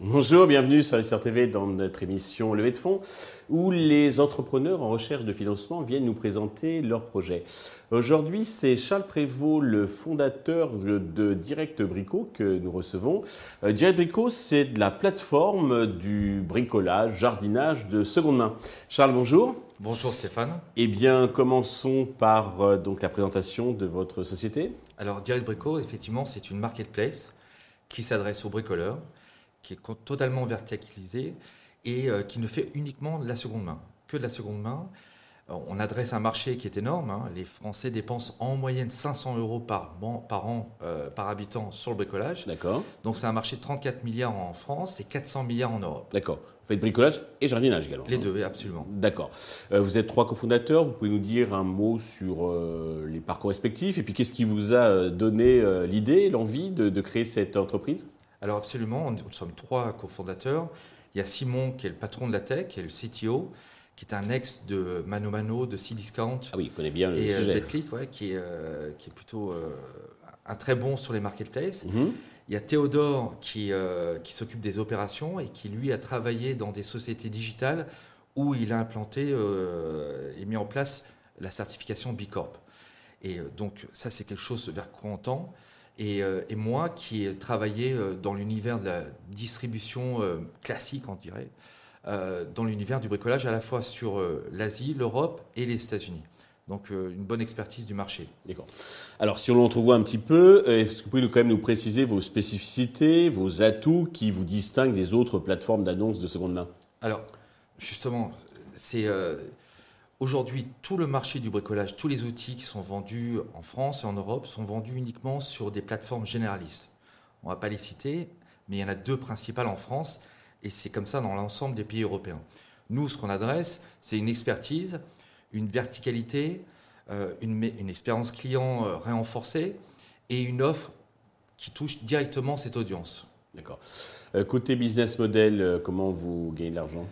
Bonjour, bienvenue sur TV dans notre émission Levée de fonds où les entrepreneurs en recherche de financement viennent nous présenter leurs projets. Aujourd'hui, c'est Charles Prévost, le fondateur de Direct Brico que nous recevons. Euh, Direct Brico, c'est la plateforme du bricolage, jardinage de seconde main. Charles, bonjour. Bonjour Stéphane. Eh bien, commençons par euh, donc la présentation de votre société. Alors, Direct Brico, effectivement, c'est une marketplace qui s'adresse aux bricoleurs qui est totalement verticalisé et euh, qui ne fait uniquement de la seconde main, que de la seconde main. Euh, on adresse un marché qui est énorme. Hein. Les Français dépensent en moyenne 500 euros par, par an, euh, par habitant sur le bricolage. D'accord. Donc c'est un marché de 34 milliards en France et 400 milliards en Europe. D'accord. Vous faites bricolage et jardinage également. Les deux, absolument. D'accord. vous êtes trois cofondateurs. Vous pouvez nous dire un mot sur les parcours respectifs et puis qu'est-ce qui vous a donné l'idée, l'envie de créer cette entreprise? Alors absolument, nous sommes trois cofondateurs. Il y a Simon qui est le patron de la tech, qui est le CTO, qui est un ex de Mano Mano, de Cdiscount. Ah oui, il connaît bien le et, euh, sujet. Betclic, qui, est, euh, qui est plutôt euh, un très bon sur les marketplaces. Mhm. Il y a Théodore qui, qui s'occupe des opérations et qui, lui, a travaillé dans des sociétés digitales où il a implanté et mis en place la certification B Corp. Et donc, ça, c'est quelque chose vers quoi on tend. Euh, et, moi qui ai travaillé dans l'univers de la distribution classique, on dirait, dans l'univers du bricolage à la fois sur l'Asie, l'Europe et les États-Unis. Donc une bonne expertise du marché. D'accord. Alors si on l'entrevoit un petit peu, est-ce que vous pouvez quand même nous préciser vos spécificités, vos atouts qui vous distinguent des autres plateformes d'annonces de seconde main? Alors justement, c'est Aujourd'hui, tout le marché du bricolage, tous les outils qui sont vendus en France et en Europe sont vendus uniquement sur des plateformes généralistes. On ne va pas les citer, mais il y en a deux principales en France et c'est comme ça dans l'ensemble des pays européens. Nous, ce qu'on adresse, c'est une expertise, une verticalité, euh, une, expérience client euh, renforcée et une offre qui touche directement cette audience. D'accord. Euh, côté business model, comment vous gagnez de l'argent?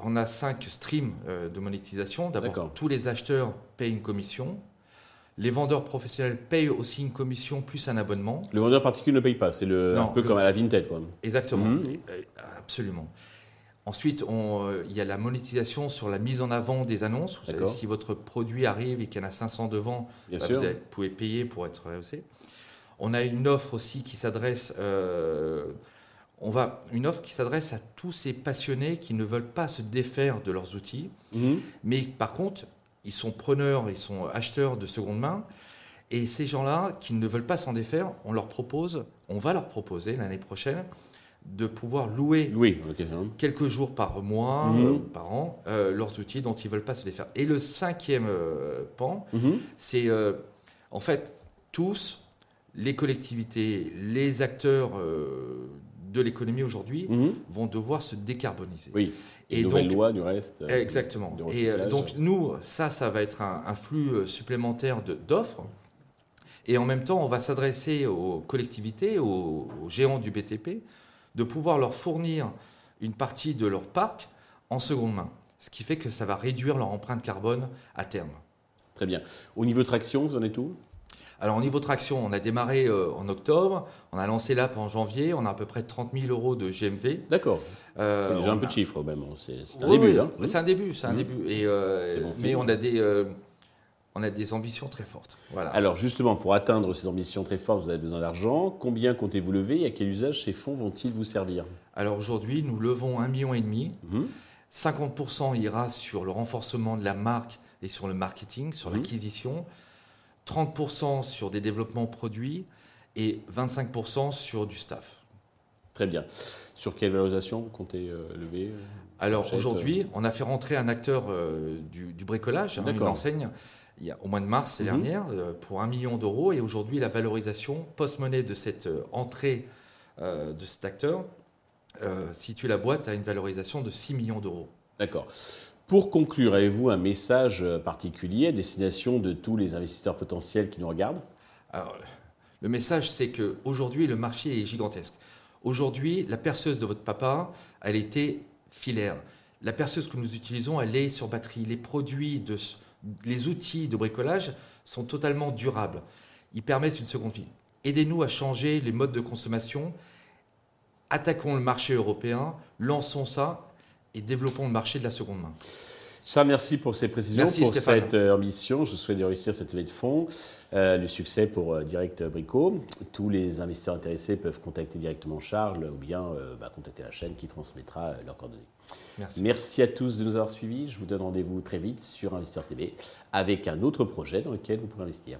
On a cinq streams euh, de monétisation. D'abord, tous les acheteurs payent une commission. Les vendeurs professionnels payent aussi une commission plus un abonnement. Le vendeur particulier ne paye pas, c'est un peu comme à la Vinted. Quoi. Exactement, mhm. euh, absolument. Ensuite, euh, il y a la monétisation sur la mise en avant des annonces. si votre produit arrive et qu'il y en a 500 devant, bah, vous pouvez payer pour être rehaussé. On a une offre aussi qui s'adresse on va une offre qui s'adresse à tous ces passionnés qui ne veulent pas se défaire de leurs outils, mhm. mais par contre, ils sont preneurs, ils sont acheteurs de seconde main. Et ces gens-là qui ne veulent pas s'en défaire, on leur propose, on va leur proposer l'année prochaine de pouvoir louer quelques jours par mois, mhm. euh, par an, euh, leurs outils dont ils ne veulent pas se défaire. Et le cinquième euh, pan, mhm. c'est en fait tous, les collectivités, les acteurs de l'économie aujourd'hui mhm. vont devoir se décarboniser. Oui. Et donc, loi du reste. Euh, exactement. et euh, donc nous, ça, ça va être un, flux euh, supplémentaire d'offres. Et en même temps, on va s'adresser aux collectivités, aux, géants du BTP, de pouvoir leur fournir une partie de leur parc en seconde main. Ce qui fait que ça va réduire leur empreinte carbone à terme. Très bien. Au niveau traction, vous en êtes où? Alors au niveau traction, on a démarré euh, en octobre, on a lancé l'app en janvier, on a à peu près 30 000 euros de GMV. D'accord. Euh, déjà un peu de chiffres même, c'est un, début. Hein. C'est un début. C'est un mmh. début. Et, euh, mais on a des euh, on a des ambitions très fortes. Voilà. Alors justement, pour atteindre ces ambitions très fortes, vous avez besoin d'argent. Combien comptez-vous lever et à quel usage ces fonds vont-ils vous servir? Alors aujourd'hui, nous levons 1,5 million. et demi. 50% mmh. ira sur le renforcement de la marque et sur le marketing, sur mmh. L'acquisition. 30% sur des développements produits et 25% sur du staff. Très bien. Sur quelle valorisation vous comptez euh, lever euh, Alors aujourd'hui, euh on a fait rentrer un acteur du, bricolage, hein, une enseigne, il y a, au mois de mars mhm. dernière, pour un million d'euros. Et aujourd'hui, la valorisation post-monnaie de cette entrée de cet acteur situe la boîte à une valorisation de 6 millions d'euros. D'accord. Pour conclure, avez-vous un message particulier à destination de tous les investisseurs potentiels qui nous regardent? Le message, c'est qu'aujourd'hui, le marché est gigantesque. Aujourd'hui, la perceuse de votre papa, elle était filaire. La perceuse que nous utilisons, elle est sur batterie. Les produits les outils de bricolage sont totalement durables. Ils permettent une seconde vie. Aidez-nous à changer les modes de consommation. Attaquons le marché européen, lançons ça et développons le marché de la seconde main. Charles, merci pour ces précisions, pour cette euh, ambition. Je souhaite réussir cette levée de fonds, euh, le succès pour euh, Direct Brico. Tous les investisseurs intéressés peuvent contacter directement Charles ou bien bah, contacter la chaîne qui transmettra leurs coordonnées. Merci. merci à tous de nous avoir suivis. Je vous donne rendez-vous très vite sur Investisseur TV avec un autre projet dans lequel vous pourrez investir.